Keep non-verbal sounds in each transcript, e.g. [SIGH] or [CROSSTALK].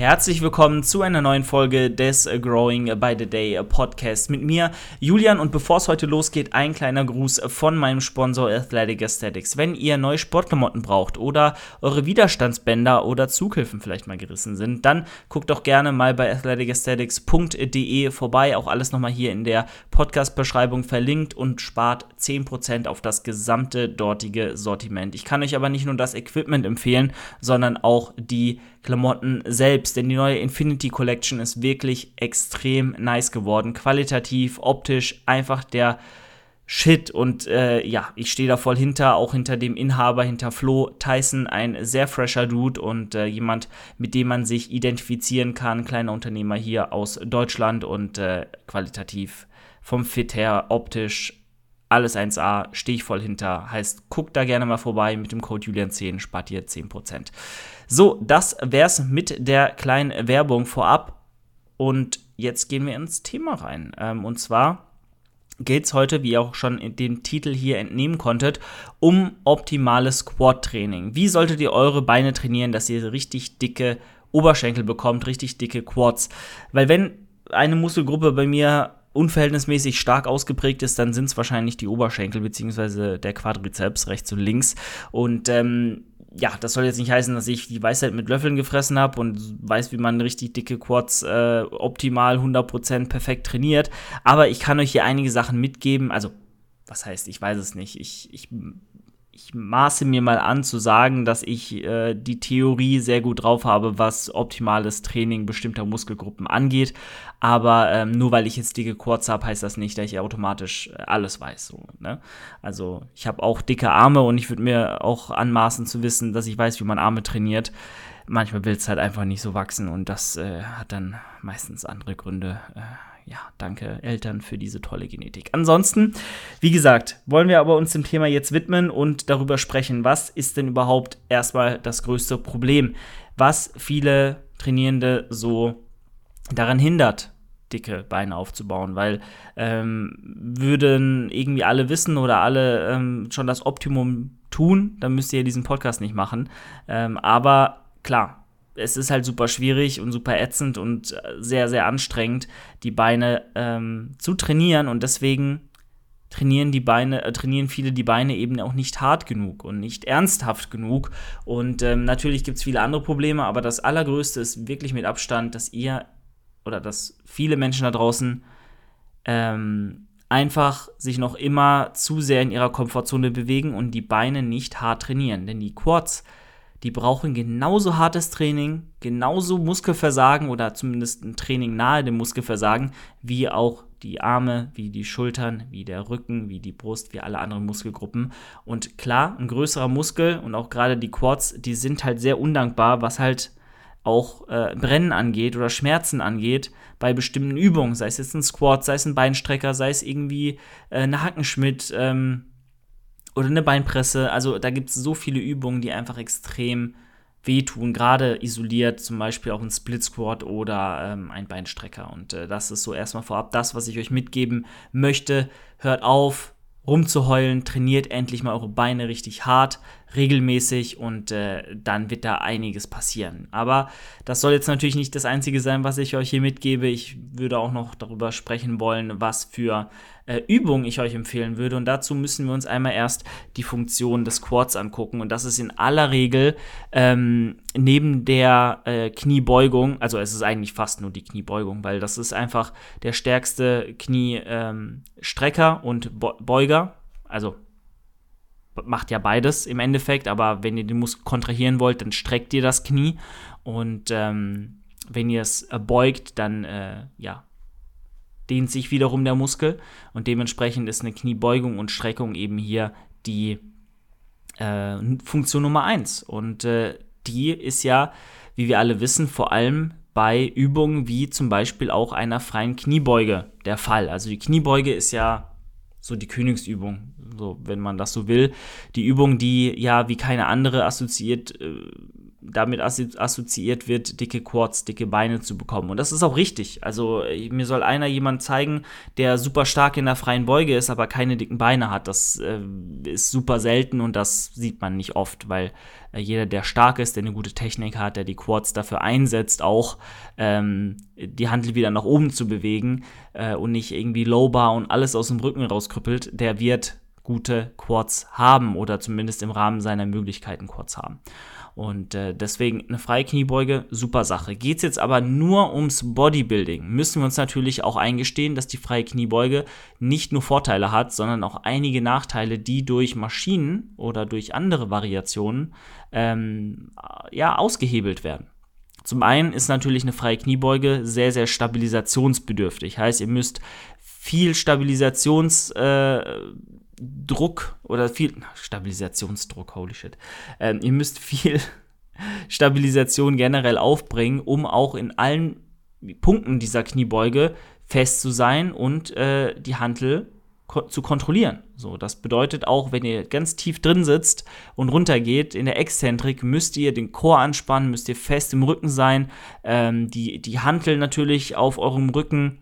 Herzlich willkommen zu einer neuen Folge des Growing by the Day Podcast mit mir, Julian. Und bevor es heute losgeht, ein kleiner Gruß von meinem Sponsor Athletic Aesthetics. Wenn ihr neue Sportklamotten braucht oder eure Widerstandsbänder oder Zughilfen vielleicht mal gerissen sind, dann guckt doch gerne mal bei athleticesthetics.de vorbei. Auch alles nochmal hier in der Podcast-Beschreibung verlinkt und spart 10% auf das gesamte dortige Sortiment. Ich kann euch aber nicht nur das Equipment empfehlen, sondern auch die Klamotten selbst, denn die neue Infinity Collection ist wirklich extrem nice geworden. Qualitativ, optisch, einfach der Shit. Und äh, ja, ich stehe da voll hinter, auch hinter dem Inhaber, hinter Flo Tyson, ein sehr fresher Dude und äh, jemand, mit dem man sich identifizieren kann. Kleiner Unternehmer hier aus Deutschland und äh, qualitativ vom Fit her, optisch alles 1A, stehe ich voll hinter. Heißt, guckt da gerne mal vorbei mit dem Code Julian10, spart ihr 10%. So, das wär's mit der kleinen Werbung vorab. Und jetzt gehen wir ins Thema rein. Ähm, und zwar geht es heute, wie ihr auch schon in den Titel hier entnehmen konntet, um optimales Quad-Training. Wie solltet ihr eure Beine trainieren, dass ihr richtig dicke Oberschenkel bekommt, richtig dicke Quads? Weil wenn eine Muskelgruppe bei mir unverhältnismäßig stark ausgeprägt ist, dann sind es wahrscheinlich die Oberschenkel bzw. der Quadrizeps rechts und links. Und ähm, ja, das soll jetzt nicht heißen, dass ich die Weisheit mit Löffeln gefressen habe und weiß, wie man richtig dicke Quads äh, optimal 100% perfekt trainiert. Aber ich kann euch hier einige Sachen mitgeben. Also, was heißt, ich weiß es nicht. Ich, ich ich maße mir mal an zu sagen, dass ich äh, die Theorie sehr gut drauf habe, was optimales Training bestimmter Muskelgruppen angeht. Aber ähm, nur weil ich jetzt dicke Quads habe, heißt das nicht, dass ich automatisch äh, alles weiß. So, ne? Also ich habe auch dicke Arme und ich würde mir auch anmaßen zu wissen, dass ich weiß, wie man Arme trainiert. Manchmal will es halt einfach nicht so wachsen und das äh, hat dann meistens andere Gründe. Äh, ja, danke Eltern für diese tolle Genetik. Ansonsten, wie gesagt, wollen wir aber uns dem Thema jetzt widmen und darüber sprechen, was ist denn überhaupt erstmal das größte Problem, was viele Trainierende so daran hindert, dicke Beine aufzubauen, weil ähm, würden irgendwie alle wissen oder alle ähm, schon das Optimum tun, dann müsst ihr diesen Podcast nicht machen. Ähm, aber klar, es ist halt super schwierig und super ätzend und äh, sehr, sehr anstrengend, die Beine ähm, zu trainieren und deswegen trainieren die Beine, äh, trainieren viele die Beine eben auch nicht hart genug und nicht ernsthaft genug. Und ähm, natürlich gibt es viele andere Probleme, aber das Allergrößte ist wirklich mit Abstand, dass ihr oder dass viele Menschen da draußen ähm, einfach sich noch immer zu sehr in ihrer Komfortzone bewegen und die Beine nicht hart trainieren. Denn die Quads die brauchen genauso hartes Training, genauso Muskelversagen oder zumindest ein Training nahe dem Muskelversagen, wie auch die Arme, wie die Schultern, wie der Rücken, wie die Brust, wie alle anderen Muskelgruppen. Und klar, ein größerer Muskel und auch gerade die Quads, die sind halt sehr undankbar, was halt auch äh, Brennen angeht oder Schmerzen angeht bei bestimmten Übungen, sei es jetzt ein Squat, sei es ein Beinstrecker, sei es irgendwie äh, eine Hackenschmidt, ähm, oder eine Beinpresse. Also da gibt es so viele Übungen, die einfach extrem wehtun, gerade isoliert, zum Beispiel auch ein Split Squat oder ähm, ein Beinstrecker. Und äh, das ist so erstmal vorab das, was ich euch mitgeben möchte. Hört auf, rumzuheulen, trainiert endlich mal eure Beine richtig hart, regelmäßig und äh, dann wird da einiges passieren. Aber das soll jetzt natürlich nicht das Einzige sein, was ich euch hier mitgebe. Ich würde auch noch darüber sprechen wollen, was für äh, Übungen ich euch empfehlen würde. Und dazu müssen wir uns einmal erst die Funktion des Quads angucken. Und das ist in aller Regel ähm, neben der äh, Kniebeugung, also es ist eigentlich fast nur die Kniebeugung, weil das ist einfach der stärkste Kniestrecker ähm, und Beuger. Also macht ja beides im Endeffekt, aber wenn ihr den Muskel kontrahieren wollt, dann streckt ihr das Knie und ähm, wenn ihr es beugt, dann äh, ja, dehnt sich wiederum der Muskel und dementsprechend ist eine Kniebeugung und Streckung eben hier die äh, Funktion Nummer 1 und äh, die ist ja, wie wir alle wissen, vor allem bei Übungen wie zum Beispiel auch einer freien Kniebeuge der Fall. Also die Kniebeuge ist ja so die Königsübung, so wenn man das so will. Die Übung, die ja wie keine andere assoziiert äh, damit assoziiert wird, dicke Quads, dicke Beine zu bekommen. Und das ist auch richtig. Also mir soll einer jemand zeigen, der super stark in der freien Beuge ist, aber keine dicken Beine hat. Das äh, ist super selten und das sieht man nicht oft, weil äh, jeder, der stark ist, der eine gute Technik hat, der die Quads dafür einsetzt, auch ähm, die Handel wieder nach oben zu bewegen äh, und nicht irgendwie Lowbar und alles aus dem Rücken rauskrüppelt, der wird gute Quads haben oder zumindest im Rahmen seiner Möglichkeiten Quads haben. Und äh, deswegen eine freie Kniebeuge, super Sache. Geht es jetzt aber nur ums Bodybuilding, müssen wir uns natürlich auch eingestehen, dass die freie Kniebeuge nicht nur Vorteile hat, sondern auch einige Nachteile, die durch Maschinen oder durch andere Variationen ähm, ja, ausgehebelt werden. Zum einen ist natürlich eine freie Kniebeuge sehr, sehr stabilisationsbedürftig. Heißt, ihr müsst viel Stabilisations, äh, Druck oder viel Stabilisationsdruck, holy shit. Ähm, ihr müsst viel [LAUGHS] Stabilisation generell aufbringen, um auch in allen Punkten dieser Kniebeuge fest zu sein und äh, die Hantel ko zu kontrollieren. So, das bedeutet auch, wenn ihr ganz tief drin sitzt und runtergeht in der Exzentrik, müsst ihr den Chor anspannen, müsst ihr fest im Rücken sein, ähm, die, die Hantel natürlich auf eurem Rücken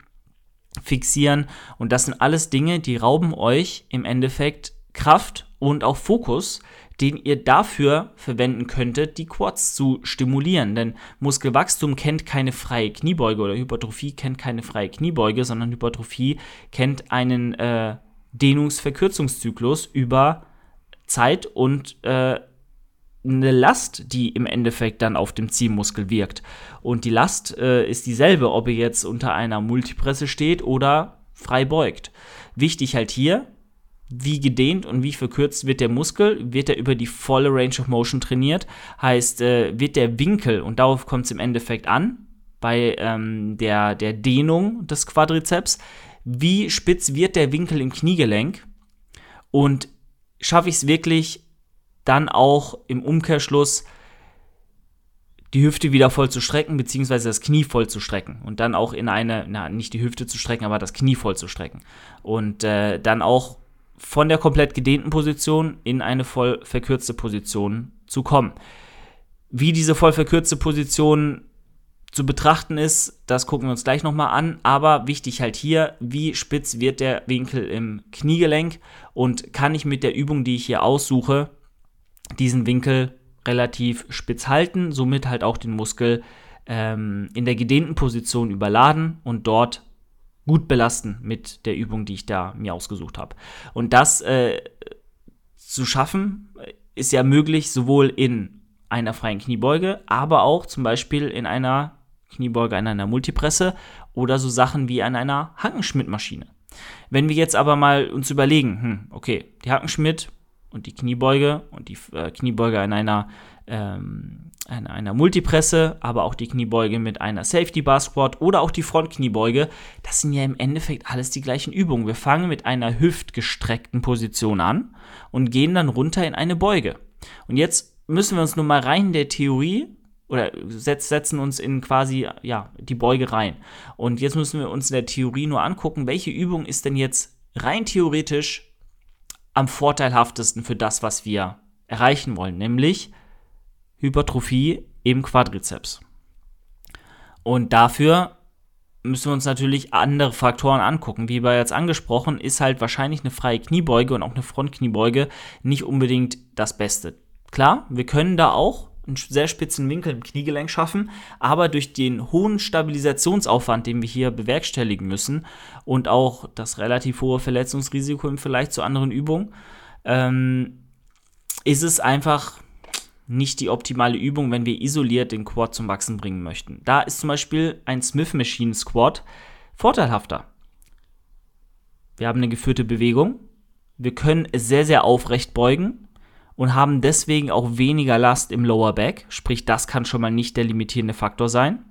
fixieren. Und das sind alles Dinge, die rauben euch im Endeffekt Kraft und auch Fokus, den ihr dafür verwenden könntet, die Quads zu stimulieren. Denn Muskelwachstum kennt keine freie Kniebeuge oder Hypertrophie kennt keine freie Kniebeuge, sondern Hypertrophie kennt einen äh, Dehnungsverkürzungszyklus über Zeit und äh, eine Last, die im Endeffekt dann auf dem Ziehmuskel wirkt. Und die Last äh, ist dieselbe, ob ihr jetzt unter einer Multipresse steht oder frei beugt. Wichtig halt hier, wie gedehnt und wie verkürzt wird der Muskel, wird er über die volle Range of Motion trainiert, heißt, äh, wird der Winkel, und darauf kommt es im Endeffekt an, bei ähm, der, der Dehnung des Quadrizeps, wie spitz wird der Winkel im Kniegelenk und schaffe ich es wirklich dann auch im Umkehrschluss die Hüfte wieder voll zu strecken, beziehungsweise das Knie voll zu strecken. Und dann auch in eine, na, nicht die Hüfte zu strecken, aber das Knie voll zu strecken. Und äh, dann auch von der komplett gedehnten Position in eine voll verkürzte Position zu kommen. Wie diese voll verkürzte Position zu betrachten ist, das gucken wir uns gleich nochmal an. Aber wichtig halt hier, wie spitz wird der Winkel im Kniegelenk und kann ich mit der Übung, die ich hier aussuche, diesen Winkel relativ spitz halten, somit halt auch den Muskel ähm, in der gedehnten Position überladen und dort gut belasten mit der Übung, die ich da mir ausgesucht habe. Und das äh, zu schaffen ist ja möglich sowohl in einer freien Kniebeuge, aber auch zum Beispiel in einer Kniebeuge an einer Multipresse oder so Sachen wie an einer Hackenschmidt-Maschine. Wenn wir jetzt aber mal uns überlegen, hm, okay, die Hackenschmidt und die Kniebeuge und die äh, Kniebeuge an einer, ähm, einer, einer Multipresse, aber auch die Kniebeuge mit einer Safety Bar Squat oder auch die Frontkniebeuge, das sind ja im Endeffekt alles die gleichen Übungen. Wir fangen mit einer hüftgestreckten Position an und gehen dann runter in eine Beuge. Und jetzt müssen wir uns nur mal rein in der Theorie oder setzen uns in quasi ja die Beuge rein. Und jetzt müssen wir uns in der Theorie nur angucken, welche Übung ist denn jetzt rein theoretisch am vorteilhaftesten für das, was wir erreichen wollen, nämlich Hypertrophie im Quadrizeps. Und dafür müssen wir uns natürlich andere Faktoren angucken. Wie bereits angesprochen, ist halt wahrscheinlich eine freie Kniebeuge und auch eine Frontkniebeuge nicht unbedingt das Beste. Klar, wir können da auch einen sehr spitzen Winkel im Kniegelenk schaffen, aber durch den hohen Stabilisationsaufwand, den wir hier bewerkstelligen müssen und auch das relativ hohe Verletzungsrisiko im Vergleich zu anderen Übungen, ähm, ist es einfach nicht die optimale Übung, wenn wir isoliert den Quad zum Wachsen bringen möchten. Da ist zum Beispiel ein Smith Machine Squat vorteilhafter. Wir haben eine geführte Bewegung. Wir können sehr, sehr aufrecht beugen und haben deswegen auch weniger Last im Lower Back. Sprich, das kann schon mal nicht der limitierende Faktor sein.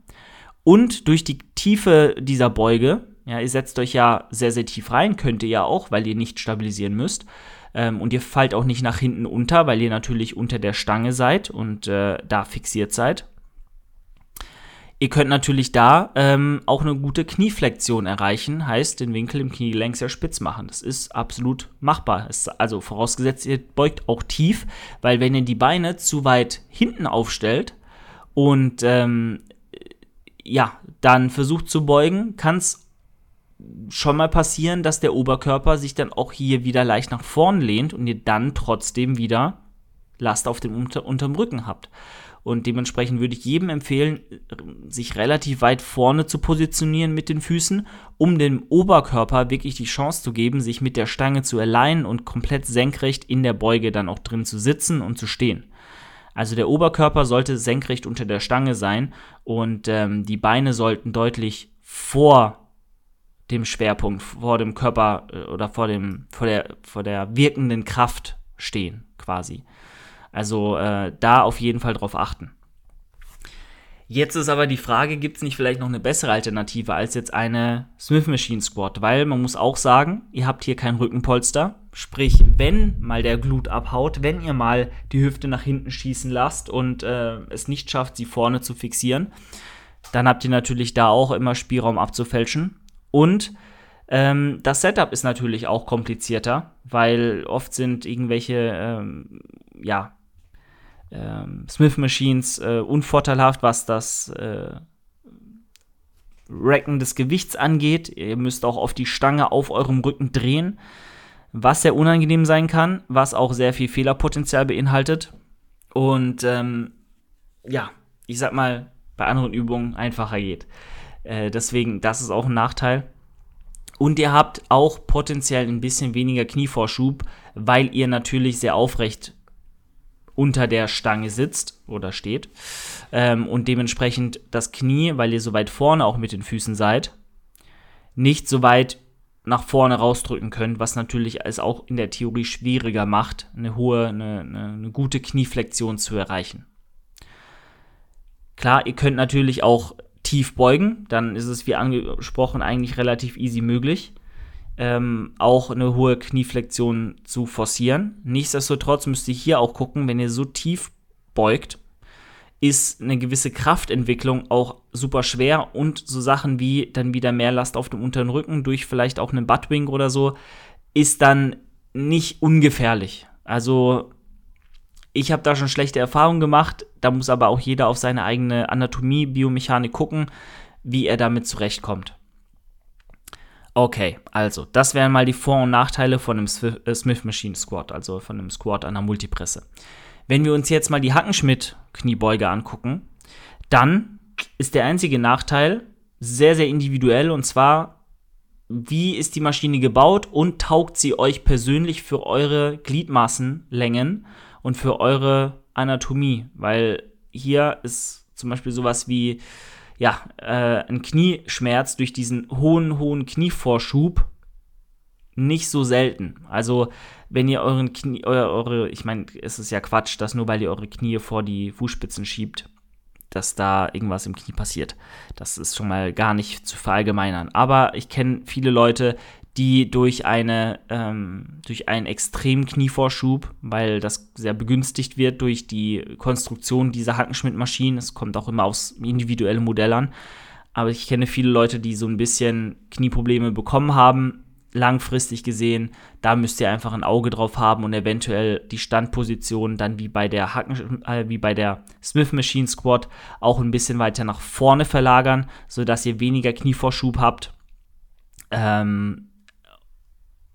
Und durch die Tiefe dieser Beuge, ja, ihr setzt euch ja sehr, sehr tief rein, könnt ihr ja auch, weil ihr nicht stabilisieren müsst. Ähm, und ihr fallt auch nicht nach hinten unter, weil ihr natürlich unter der Stange seid und äh, da fixiert seid. Ihr könnt natürlich da ähm, auch eine gute Knieflexion erreichen, heißt den Winkel im Kniegelenk sehr spitz machen. Das ist absolut machbar. Ist also vorausgesetzt, ihr beugt auch tief, weil wenn ihr die Beine zu weit hinten aufstellt und ähm, ja, dann versucht zu beugen, kann es schon mal passieren, dass der Oberkörper sich dann auch hier wieder leicht nach vorn lehnt und ihr dann trotzdem wieder Last auf dem Unter unterm Rücken habt. Und dementsprechend würde ich jedem empfehlen, sich relativ weit vorne zu positionieren mit den Füßen, um dem Oberkörper wirklich die Chance zu geben, sich mit der Stange zu erleihen und komplett senkrecht in der Beuge dann auch drin zu sitzen und zu stehen. Also der Oberkörper sollte senkrecht unter der Stange sein und ähm, die Beine sollten deutlich vor dem Schwerpunkt, vor dem Körper äh, oder vor, dem, vor, der, vor der wirkenden Kraft stehen, quasi. Also äh, da auf jeden Fall drauf achten. Jetzt ist aber die Frage, gibt es nicht vielleicht noch eine bessere Alternative als jetzt eine Smith Machine Squat? Weil man muss auch sagen, ihr habt hier kein Rückenpolster. Sprich, wenn mal der Glut abhaut, wenn ihr mal die Hüfte nach hinten schießen lasst und äh, es nicht schafft, sie vorne zu fixieren, dann habt ihr natürlich da auch immer Spielraum abzufälschen. Und ähm, das Setup ist natürlich auch komplizierter, weil oft sind irgendwelche, ähm, ja, ähm, Smith Machines äh, unvorteilhaft, was das äh, Racken des Gewichts angeht. Ihr müsst auch auf die Stange auf eurem Rücken drehen, was sehr unangenehm sein kann, was auch sehr viel Fehlerpotenzial beinhaltet. Und ähm, ja, ich sag mal, bei anderen Übungen einfacher geht. Äh, deswegen, das ist auch ein Nachteil. Und ihr habt auch potenziell ein bisschen weniger Knievorschub, weil ihr natürlich sehr aufrecht unter der Stange sitzt oder steht ähm, und dementsprechend das Knie, weil ihr so weit vorne auch mit den Füßen seid, nicht so weit nach vorne rausdrücken könnt, was natürlich es auch in der Theorie schwieriger macht, eine hohe, eine, eine, eine gute Knieflexion zu erreichen. Klar, ihr könnt natürlich auch tief beugen, dann ist es wie angesprochen eigentlich relativ easy möglich ähm, auch eine hohe Knieflexion zu forcieren. Nichtsdestotrotz müsst ihr hier auch gucken, wenn ihr so tief beugt, ist eine gewisse Kraftentwicklung auch super schwer und so Sachen wie dann wieder mehr Last auf dem unteren Rücken durch vielleicht auch einen Buttwing oder so, ist dann nicht ungefährlich. Also ich habe da schon schlechte Erfahrungen gemacht, da muss aber auch jeder auf seine eigene Anatomie, Biomechanik gucken, wie er damit zurechtkommt. Okay, also, das wären mal die Vor- und Nachteile von einem äh, Smith Machine Squat, also von einem Squat an der Multipresse. Wenn wir uns jetzt mal die Hackenschmidt-Kniebeuge angucken, dann ist der einzige Nachteil sehr, sehr individuell und zwar, wie ist die Maschine gebaut und taugt sie euch persönlich für eure Gliedmaßenlängen und für eure Anatomie? Weil hier ist zum Beispiel sowas wie ja, äh, ein Knieschmerz durch diesen hohen, hohen Knievorschub nicht so selten. Also, wenn ihr euren Knie, eure, eure ich meine, es ist ja Quatsch, dass nur weil ihr eure Knie vor die Fußspitzen schiebt, dass da irgendwas im Knie passiert. Das ist schon mal gar nicht zu verallgemeinern. Aber ich kenne viele Leute, die durch, eine, ähm, durch einen extremen Knievorschub, weil das sehr begünstigt wird durch die Konstruktion dieser Hackenschmidt-Maschinen, es kommt auch immer aufs individuelle Modell an, aber ich kenne viele Leute, die so ein bisschen Knieprobleme bekommen haben, langfristig gesehen, da müsst ihr einfach ein Auge drauf haben und eventuell die Standposition dann wie bei der Hacken, äh, wie bei der Smith Machine Squat auch ein bisschen weiter nach vorne verlagern, sodass ihr weniger Knievorschub habt. Ähm,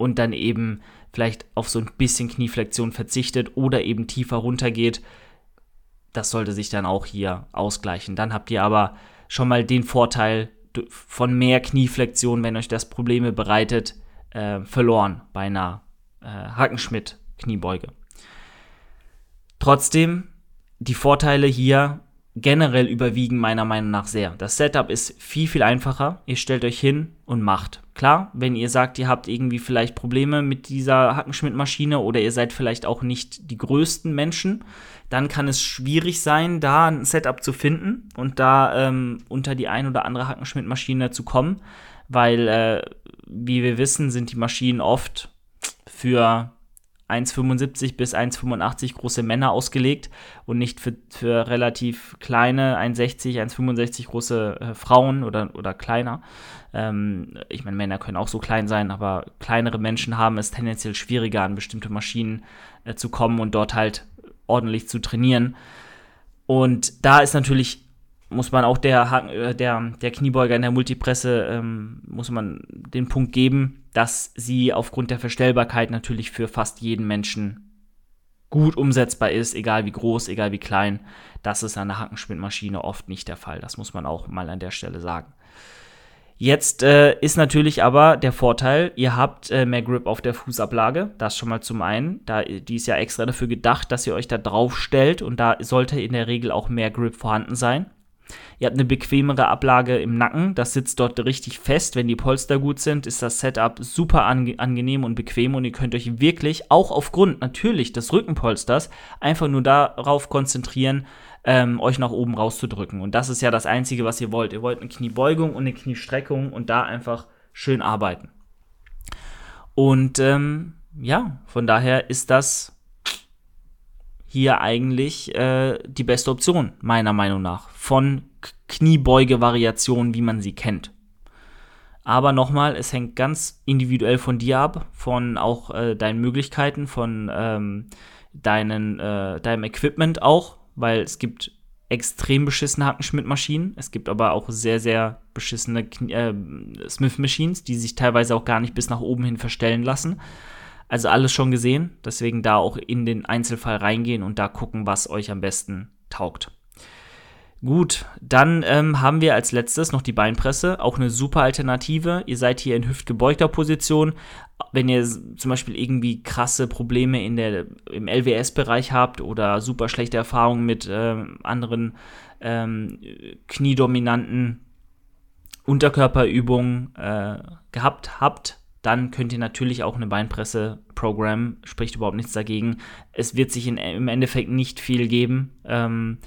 und dann eben vielleicht auf so ein bisschen Knieflexion verzichtet oder eben tiefer runtergeht. Das sollte sich dann auch hier ausgleichen. Dann habt ihr aber schon mal den Vorteil von mehr Knieflexion, wenn euch das Probleme bereitet, äh, verloren bei einer äh, Hackenschmidt-Kniebeuge. Trotzdem, die Vorteile hier generell überwiegen meiner Meinung nach sehr. Das Setup ist viel, viel einfacher. Ihr stellt euch hin und macht. Klar, wenn ihr sagt, ihr habt irgendwie vielleicht Probleme mit dieser Hackenschmidt-Maschine oder ihr seid vielleicht auch nicht die größten Menschen, dann kann es schwierig sein, da ein Setup zu finden und da ähm, unter die ein oder andere Hackenschmidt-Maschine zu kommen, weil, äh, wie wir wissen, sind die Maschinen oft für 1,75 bis 1,85 große Männer ausgelegt und nicht für, für relativ kleine 1,60, 1,65 große äh, Frauen oder, oder kleiner. Ähm, ich meine, Männer können auch so klein sein, aber kleinere Menschen haben es tendenziell schwieriger, an bestimmte Maschinen äh, zu kommen und dort halt ordentlich zu trainieren. Und da ist natürlich muss man auch der, äh, der, der Kniebeuger in der Multipresse, ähm, muss man den Punkt geben, dass sie aufgrund der Verstellbarkeit natürlich für fast jeden Menschen gut umsetzbar ist, egal wie groß, egal wie klein. Das ist an der Hackenschmidt-Maschine oft nicht der Fall. Das muss man auch mal an der Stelle sagen. Jetzt äh, ist natürlich aber der Vorteil, ihr habt äh, mehr Grip auf der Fußablage. Das schon mal zum einen. Da, die ist ja extra dafür gedacht, dass ihr euch da drauf stellt und da sollte in der Regel auch mehr Grip vorhanden sein. Ihr habt eine bequemere Ablage im Nacken, das sitzt dort richtig fest. Wenn die Polster gut sind, ist das Setup super ange angenehm und bequem und ihr könnt euch wirklich auch aufgrund natürlich des Rückenpolsters einfach nur darauf konzentrieren, ähm, euch nach oben rauszudrücken. Und das ist ja das Einzige, was ihr wollt. Ihr wollt eine Kniebeugung und eine Kniestreckung und da einfach schön arbeiten. Und ähm, ja, von daher ist das hier eigentlich äh, die beste Option, meiner Meinung nach, von Kniebeuge-Variationen, wie man sie kennt. Aber nochmal, es hängt ganz individuell von dir ab, von auch äh, deinen Möglichkeiten, von ähm, deinen, äh, deinem Equipment auch, weil es gibt extrem beschissene Hackenschmidt-Maschinen. Es gibt aber auch sehr, sehr beschissene äh, Smith-Machines, die sich teilweise auch gar nicht bis nach oben hin verstellen lassen. Also alles schon gesehen, deswegen da auch in den Einzelfall reingehen und da gucken, was euch am besten taugt. Gut, dann ähm, haben wir als letztes noch die Beinpresse, auch eine super Alternative. Ihr seid hier in hüftgebeugter Position. Wenn ihr zum Beispiel irgendwie krasse Probleme in der, im LWS-Bereich habt oder super schlechte Erfahrungen mit äh, anderen ähm, kniedominanten Unterkörperübungen äh, gehabt habt, dann könnt ihr natürlich auch eine Beinpresse-Programm, spricht überhaupt nichts dagegen. Es wird sich in, im Endeffekt nicht viel geben. Ähm,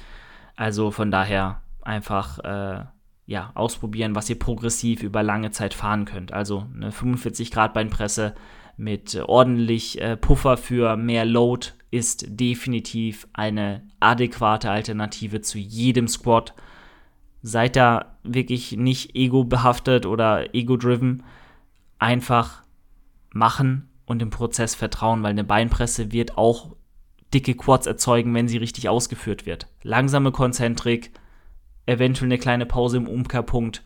also von daher einfach äh, ja, ausprobieren, was ihr progressiv über lange Zeit fahren könnt. Also eine 45 Grad Beinpresse mit ordentlich äh, Puffer für mehr Load ist definitiv eine adäquate Alternative zu jedem Squat. Seid da wirklich nicht ego behaftet oder ego-driven einfach machen und im Prozess vertrauen, weil eine Beinpresse wird auch dicke Quads erzeugen, wenn sie richtig ausgeführt wird. Langsame Konzentrik, eventuell eine kleine Pause im Umkehrpunkt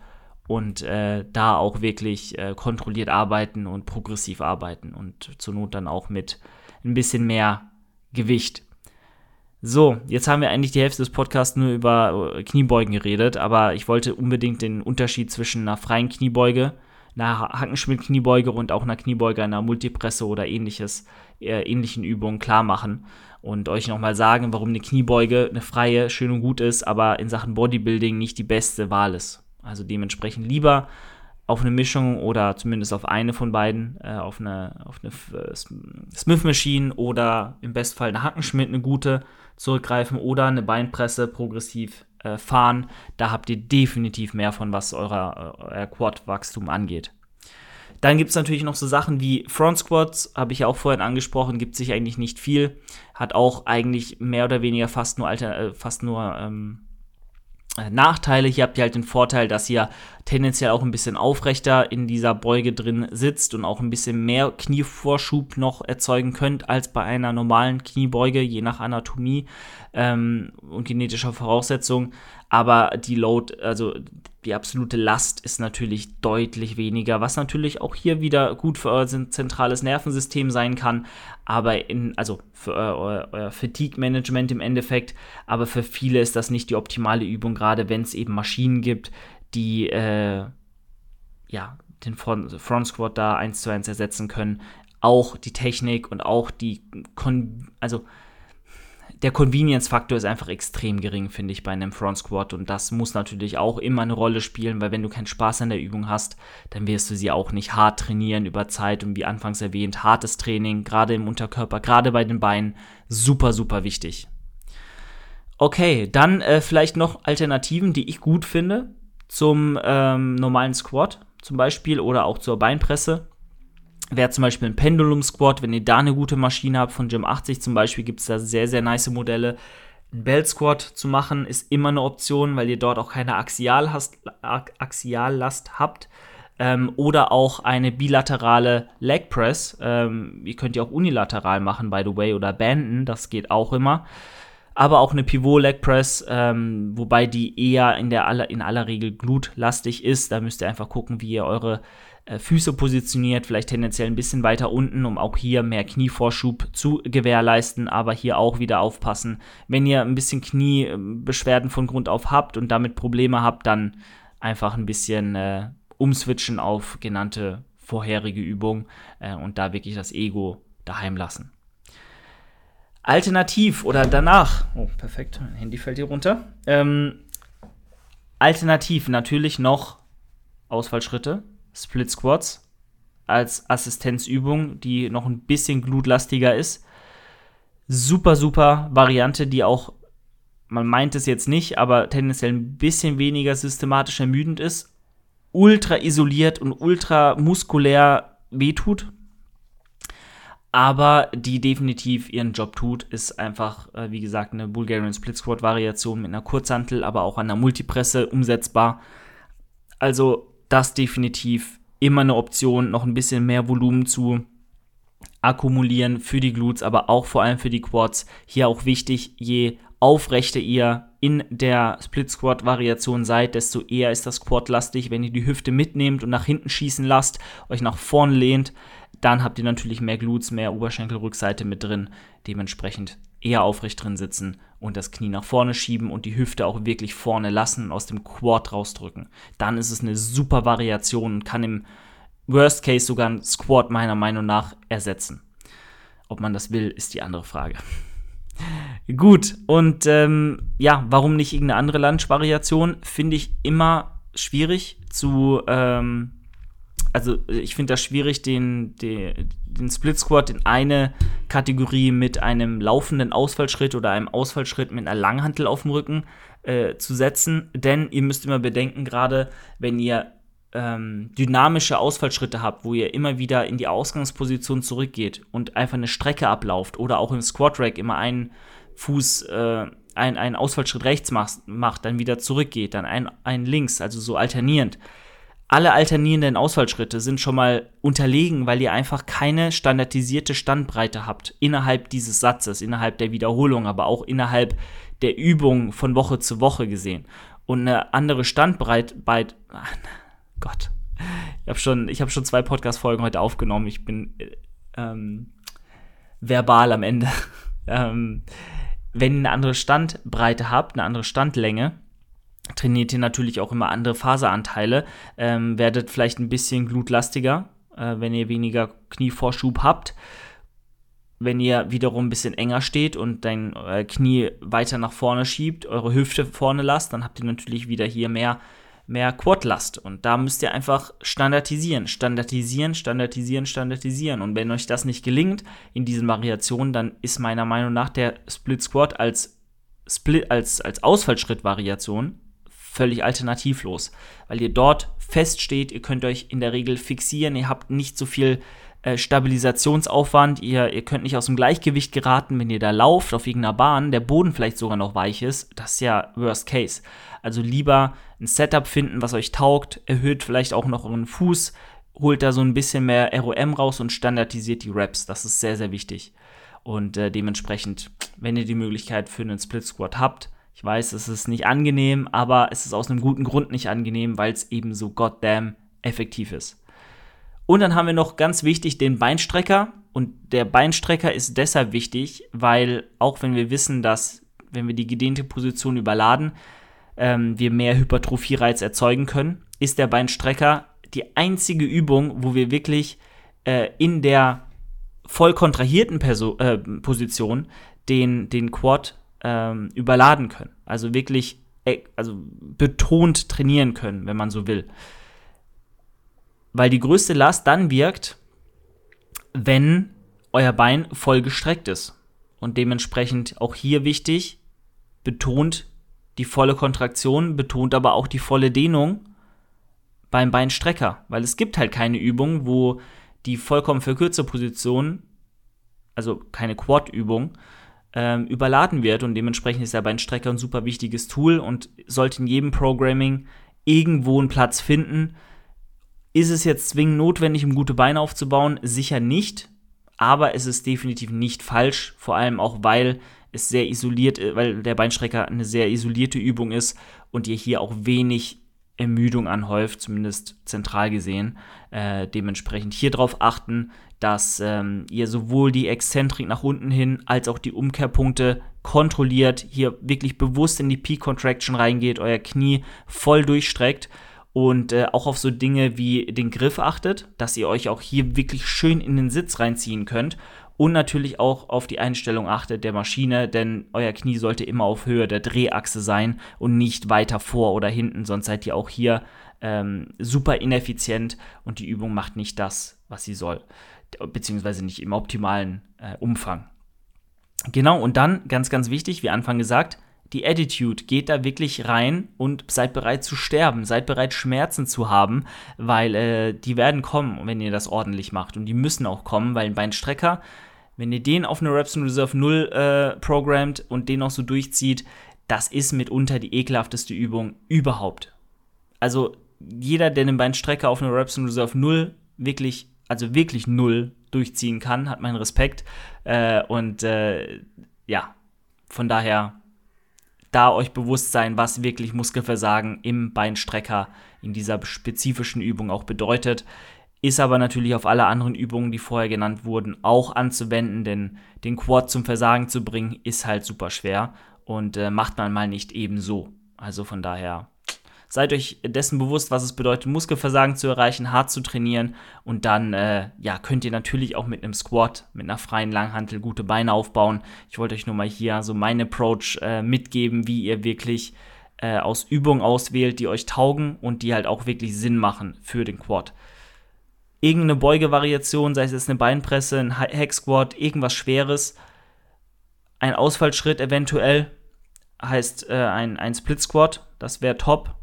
und äh, da auch wirklich äh, kontrolliert arbeiten und progressiv arbeiten und zur Not dann auch mit ein bisschen mehr Gewicht. So, jetzt haben wir eigentlich die Hälfte des Podcasts nur über äh, Kniebeugen geredet, aber ich wollte unbedingt den Unterschied zwischen einer freien Kniebeuge einer Hackenschmidt-Kniebeuge und auch einer Kniebeuge einer Multipresse oder ähnliches, äh, ähnlichen Übungen klar machen und euch nochmal sagen, warum eine Kniebeuge eine freie schön und gut ist, aber in Sachen Bodybuilding nicht die beste Wahl ist. Also dementsprechend lieber auf eine Mischung oder zumindest auf eine von beiden, äh, auf eine, auf eine äh, Smith Machine oder im Bestfall eine Hackenschmidt, eine gute zurückgreifen oder eine Beinpresse progressiv äh, fahren. Da habt ihr definitiv mehr von, was euer, äh, euer Quad-Wachstum angeht. Dann gibt es natürlich noch so Sachen wie Front Squats, habe ich ja auch vorhin angesprochen, gibt sich eigentlich nicht viel. Hat auch eigentlich mehr oder weniger fast nur, Alter, äh, fast nur ähm, äh, Nachteile. Hier habt ihr halt den Vorteil, dass ihr tendenziell auch ein bisschen aufrechter in dieser Beuge drin sitzt und auch ein bisschen mehr Knievorschub noch erzeugen könnt als bei einer normalen Kniebeuge, je nach Anatomie ähm, und genetischer Voraussetzung. Aber die Load, also die absolute Last ist natürlich deutlich weniger, was natürlich auch hier wieder gut für euer zentrales Nervensystem sein kann, aber in, also für euer, euer Fatigue-Management im Endeffekt, aber für viele ist das nicht die optimale Übung, gerade wenn es eben Maschinen gibt, die äh, ja den Front, Front Squat da eins zu eins ersetzen können. Auch die Technik und auch die, Kon also der Convenience-Faktor ist einfach extrem gering, finde ich, bei einem Front Squat. Und das muss natürlich auch immer eine Rolle spielen, weil wenn du keinen Spaß an der Übung hast, dann wirst du sie auch nicht hart trainieren über Zeit. Und wie anfangs erwähnt, hartes Training, gerade im Unterkörper, gerade bei den Beinen, super, super wichtig. Okay, dann äh, vielleicht noch Alternativen, die ich gut finde zum ähm, normalen Squat zum Beispiel oder auch zur Beinpresse. Wäre zum Beispiel ein Pendulum Squat, wenn ihr da eine gute Maschine habt, von Gym 80 zum Beispiel, gibt es da sehr, sehr nice Modelle. Ein Belt Squat zu machen ist immer eine Option, weil ihr dort auch keine Axiallast, Axiallast habt. Ähm, oder auch eine bilaterale Leg Press. Ähm, ihr könnt ja auch unilateral machen, by the way, oder banden, das geht auch immer. Aber auch eine Pivot Leg Press, ähm, wobei die eher in, der aller, in aller Regel glutlastig ist. Da müsst ihr einfach gucken, wie ihr eure Füße positioniert, vielleicht tendenziell ein bisschen weiter unten, um auch hier mehr Knievorschub zu gewährleisten, aber hier auch wieder aufpassen. Wenn ihr ein bisschen Kniebeschwerden von Grund auf habt und damit Probleme habt, dann einfach ein bisschen äh, umswitchen auf genannte vorherige Übung äh, und da wirklich das Ego daheim lassen. Alternativ oder danach, oh perfekt, mein Handy fällt hier runter. Ähm, alternativ natürlich noch Ausfallschritte, Split Squats als Assistenzübung, die noch ein bisschen glutlastiger ist. Super, super Variante, die auch, man meint es jetzt nicht, aber tendenziell ein bisschen weniger systematisch ermüdend ist, ultra isoliert und ultra muskulär wehtut, aber die definitiv ihren Job tut, ist einfach, äh, wie gesagt, eine Bulgarian Split Squat Variation mit einer Kurzhantel, aber auch an der Multipresse umsetzbar. Also das definitiv immer eine Option, noch ein bisschen mehr Volumen zu akkumulieren für die Glutes, aber auch vor allem für die Quads. Hier auch wichtig, je aufrechter ihr in der Split Squat Variation seid, desto eher ist das Quad lastig. Wenn ihr die Hüfte mitnehmt und nach hinten schießen lasst, euch nach vorne lehnt, dann habt ihr natürlich mehr Glutes, mehr Oberschenkelrückseite mit drin. Dementsprechend eher aufrecht drin sitzen und das Knie nach vorne schieben und die Hüfte auch wirklich vorne lassen und aus dem Quad rausdrücken. Dann ist es eine super Variation und kann im Worst Case sogar ein Squat meiner Meinung nach ersetzen. Ob man das will, ist die andere Frage. [LAUGHS] Gut, und ähm, ja, warum nicht irgendeine andere Lunge-Variation? Finde ich immer schwierig zu, ähm, also ich finde das schwierig, den, den, den Split Squat in eine Kategorie mit einem laufenden Ausfallschritt oder einem Ausfallschritt mit einer Langhantel auf dem Rücken äh, zu setzen. Denn ihr müsst immer bedenken, gerade wenn ihr ähm, dynamische Ausfallschritte habt, wo ihr immer wieder in die Ausgangsposition zurückgeht und einfach eine Strecke ablauft oder auch im Squat Rack immer einen Fuß, äh, ein, einen Ausfallschritt rechts macht, macht, dann wieder zurückgeht, dann einen, einen links, also so alternierend alle alternierenden Ausfallschritte sind schon mal unterlegen, weil ihr einfach keine standardisierte Standbreite habt innerhalb dieses Satzes, innerhalb der Wiederholung, aber auch innerhalb der Übung von Woche zu Woche gesehen. Und eine andere Standbreite bei [LAUGHS] Gott. Ich habe schon, hab schon zwei Podcast-Folgen heute aufgenommen. Ich bin ähm, verbal am Ende. [LAUGHS] ähm, wenn ihr eine andere Standbreite habt, eine andere Standlänge, trainiert ihr natürlich auch immer andere Faseranteile, ähm, werdet vielleicht ein bisschen glutlastiger, äh, wenn ihr weniger Knievorschub habt. Wenn ihr wiederum ein bisschen enger steht und dein äh, Knie weiter nach vorne schiebt, eure Hüfte vorne lasst, dann habt ihr natürlich wieder hier mehr, mehr Quadlast. Und da müsst ihr einfach standardisieren, standardisieren, standardisieren, standardisieren. Und wenn euch das nicht gelingt in diesen Variationen, dann ist meiner Meinung nach der Split Squat als Split als, als Ausfallschritt-Variation völlig alternativlos, weil ihr dort feststeht, ihr könnt euch in der Regel fixieren, ihr habt nicht so viel äh, Stabilisationsaufwand, ihr, ihr könnt nicht aus dem Gleichgewicht geraten, wenn ihr da lauft auf irgendeiner Bahn, der Boden vielleicht sogar noch weich ist, das ist ja Worst Case. Also lieber ein Setup finden, was euch taugt, erhöht vielleicht auch noch euren Fuß, holt da so ein bisschen mehr ROM raus und standardisiert die Reps, das ist sehr, sehr wichtig. Und äh, dementsprechend, wenn ihr die Möglichkeit für einen Split Squat habt, ich weiß, es ist nicht angenehm, aber es ist aus einem guten Grund nicht angenehm, weil es eben so goddamn effektiv ist. Und dann haben wir noch ganz wichtig den Beinstrecker. Und der Beinstrecker ist deshalb wichtig, weil auch wenn wir wissen, dass, wenn wir die gedehnte Position überladen, ähm, wir mehr Hypertrophie-Reiz erzeugen können, ist der Beinstrecker die einzige Übung, wo wir wirklich äh, in der voll kontrahierten Perso äh, Position den, den Quad ähm, überladen können. Also wirklich äh, also betont trainieren können, wenn man so will. Weil die größte Last dann wirkt, wenn euer Bein voll gestreckt ist. Und dementsprechend auch hier wichtig, betont die volle Kontraktion, betont aber auch die volle Dehnung beim Beinstrecker. Weil es gibt halt keine Übung, wo die vollkommen verkürzte Position, also keine Quad-Übung, ähm, überladen wird und dementsprechend ist der Beinstrecker ein super wichtiges Tool und sollte in jedem Programming irgendwo einen Platz finden. Ist es jetzt zwingend notwendig, um gute Beine aufzubauen? Sicher nicht, aber es ist definitiv nicht falsch, vor allem auch, weil es sehr isoliert, äh, weil der Beinstrecker eine sehr isolierte Übung ist und ihr hier auch wenig Ermüdung anhäuft, zumindest zentral gesehen. Äh, dementsprechend hier drauf achten, dass ähm, ihr sowohl die Exzentrik nach unten hin als auch die Umkehrpunkte kontrolliert, hier wirklich bewusst in die Peak Contraction reingeht, euer Knie voll durchstreckt und äh, auch auf so Dinge wie den Griff achtet, dass ihr euch auch hier wirklich schön in den Sitz reinziehen könnt und natürlich auch auf die Einstellung achtet der Maschine, denn euer Knie sollte immer auf Höhe der Drehachse sein und nicht weiter vor oder hinten, sonst seid ihr auch hier ähm, super ineffizient und die Übung macht nicht das, was sie soll beziehungsweise nicht im optimalen äh, Umfang. Genau, und dann, ganz, ganz wichtig, wie Anfang gesagt, die Attitude. Geht da wirklich rein und seid bereit zu sterben, seid bereit, Schmerzen zu haben, weil äh, die werden kommen, wenn ihr das ordentlich macht. Und die müssen auch kommen, weil ein Beinstrecker, wenn ihr den auf eine Reps in Reserve 0 äh, programmt und den auch so durchzieht, das ist mitunter die ekelhafteste Übung überhaupt. Also jeder, der den Beinstrecker auf eine Reps in Reserve 0 wirklich also wirklich null durchziehen kann, hat meinen Respekt. Äh, und äh, ja, von daher da euch bewusst sein, was wirklich Muskelversagen im Beinstrecker in dieser spezifischen Übung auch bedeutet. Ist aber natürlich auf alle anderen Übungen, die vorher genannt wurden, auch anzuwenden, denn den Quad zum Versagen zu bringen, ist halt super schwer und äh, macht man mal nicht ebenso. Also von daher Seid euch dessen bewusst, was es bedeutet, Muskelversagen zu erreichen, hart zu trainieren und dann äh, ja, könnt ihr natürlich auch mit einem Squat, mit einer freien Langhantel gute Beine aufbauen. Ich wollte euch nur mal hier so meinen Approach äh, mitgeben, wie ihr wirklich äh, aus Übungen auswählt, die euch taugen und die halt auch wirklich Sinn machen für den Quad. Irgendeine Beugevariation, sei es jetzt eine Beinpresse, ein Hack Squat, irgendwas Schweres, ein Ausfallschritt eventuell, heißt äh, ein, ein Split Squat, das wäre top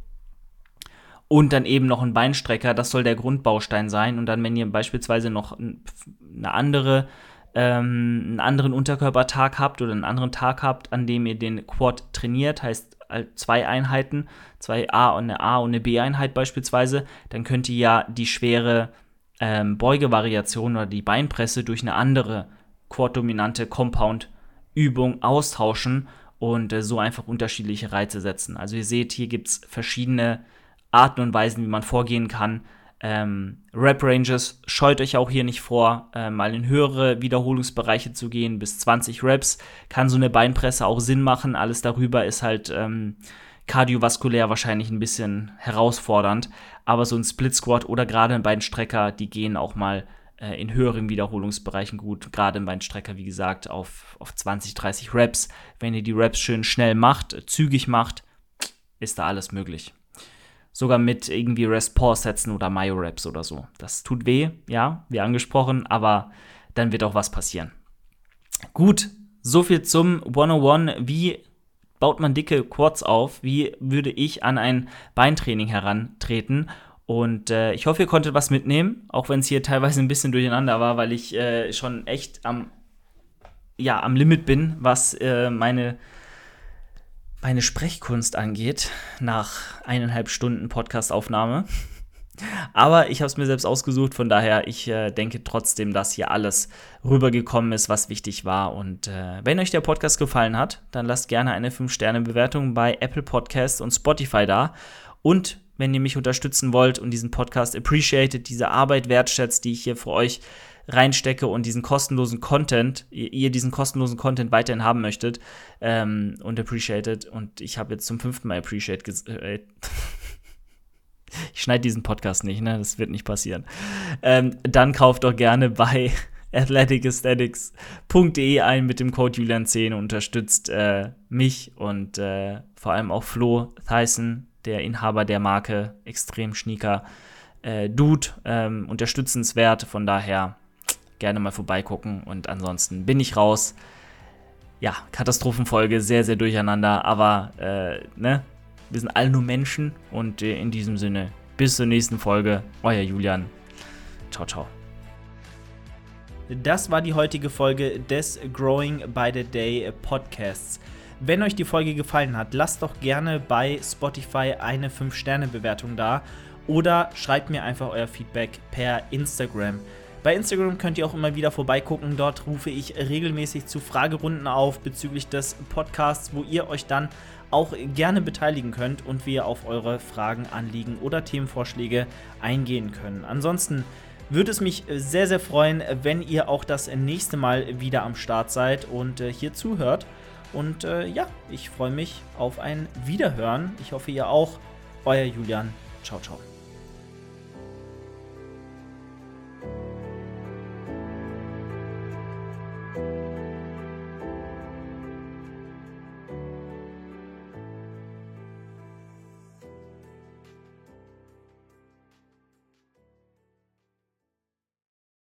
und dann eben noch ein Beinstrecker, das soll der Grundbaustein sein. Und dann, wenn ihr beispielsweise noch eine andere, ähm, einen anderen Unterkörpertag habt oder einen anderen Tag habt, an dem ihr den Quad trainiert, heißt zwei Einheiten, zwei A und eine A und eine B-Einheit beispielsweise, dann könnt ihr ja die schwere ähm, Beugevariation oder die Beinpresse durch eine andere Quad-dominante Compound-Übung austauschen und äh, so einfach unterschiedliche Reize setzen. Also ihr seht, hier gibt es verschiedene Arten und Weisen, wie man vorgehen kann. Ähm, Rap Ranges scheut euch auch hier nicht vor, äh, mal in höhere Wiederholungsbereiche zu gehen, bis 20 Reps. Kann so eine Beinpresse auch Sinn machen. Alles darüber ist halt ähm, kardiovaskulär wahrscheinlich ein bisschen herausfordernd. Aber so ein Split Squat oder gerade ein Beinstrecker, die gehen auch mal äh, in höheren Wiederholungsbereichen gut. Gerade ein Beinstrecker, wie gesagt, auf, auf 20, 30 Reps. Wenn ihr die Reps schön schnell macht, zügig macht, ist da alles möglich sogar mit irgendwie Rest-Pause-Sätzen oder Myo-Raps oder so. Das tut weh, ja, wie angesprochen, aber dann wird auch was passieren. Gut, soviel zum 101. Wie baut man dicke Quads auf? Wie würde ich an ein Beintraining herantreten? Und äh, ich hoffe, ihr konntet was mitnehmen, auch wenn es hier teilweise ein bisschen durcheinander war, weil ich äh, schon echt am, ja, am Limit bin, was äh, meine meine Sprechkunst angeht, nach eineinhalb Stunden Podcastaufnahme. Aber ich habe es mir selbst ausgesucht, von daher, ich äh, denke trotzdem, dass hier alles rübergekommen ist, was wichtig war. Und äh, wenn euch der Podcast gefallen hat, dann lasst gerne eine 5-Sterne-Bewertung bei Apple Podcasts und Spotify da. Und wenn ihr mich unterstützen wollt und diesen Podcast appreciated, diese Arbeit wertschätzt, die ich hier für euch reinstecke und diesen kostenlosen Content, ihr diesen kostenlosen Content weiterhin haben möchtet ähm, und appreciated. Und ich habe jetzt zum fünften Mal appreciate äh, [LAUGHS] Ich schneide diesen Podcast nicht, ne? Das wird nicht passieren. Ähm, dann kauft doch gerne bei [LAUGHS] athleticesthetics.de ein mit dem Code Julian10 und unterstützt äh, mich und äh, vor allem auch Flo Tyson, der Inhaber der Marke, extrem schnieker äh, Dude, ähm, unterstützenswert. Von daher gerne mal vorbeigucken. Und ansonsten bin ich raus. Ja, Katastrophenfolge, sehr, sehr durcheinander. Aber, äh, ne? Wir sind alle nur Menschen. Und äh, in diesem Sinne, bis zur nächsten Folge. Euer Julian. Ciao, ciao. Das war die heutige Folge des Growing by the Day Podcasts. Wenn euch die Folge gefallen hat, lasst doch gerne bei Spotify eine 5-Sterne-Bewertung da oder schreibt mir einfach euer Feedback per Instagram. Bei Instagram könnt ihr auch immer wieder vorbeigucken. Dort rufe ich regelmäßig zu Fragerunden auf bezüglich des Podcasts, wo ihr euch dann auch gerne beteiligen könnt und wir auf eure Fragen, Anliegen oder Themenvorschläge eingehen können. Ansonsten würde es mich sehr, sehr freuen, wenn ihr auch das nächste Mal wieder am Start seid und äh, hier zuhört. Und äh, ja, ich freue mich auf ein Wiederhören. Ich hoffe, ihr auch. Euer Julian. Ciao, ciao.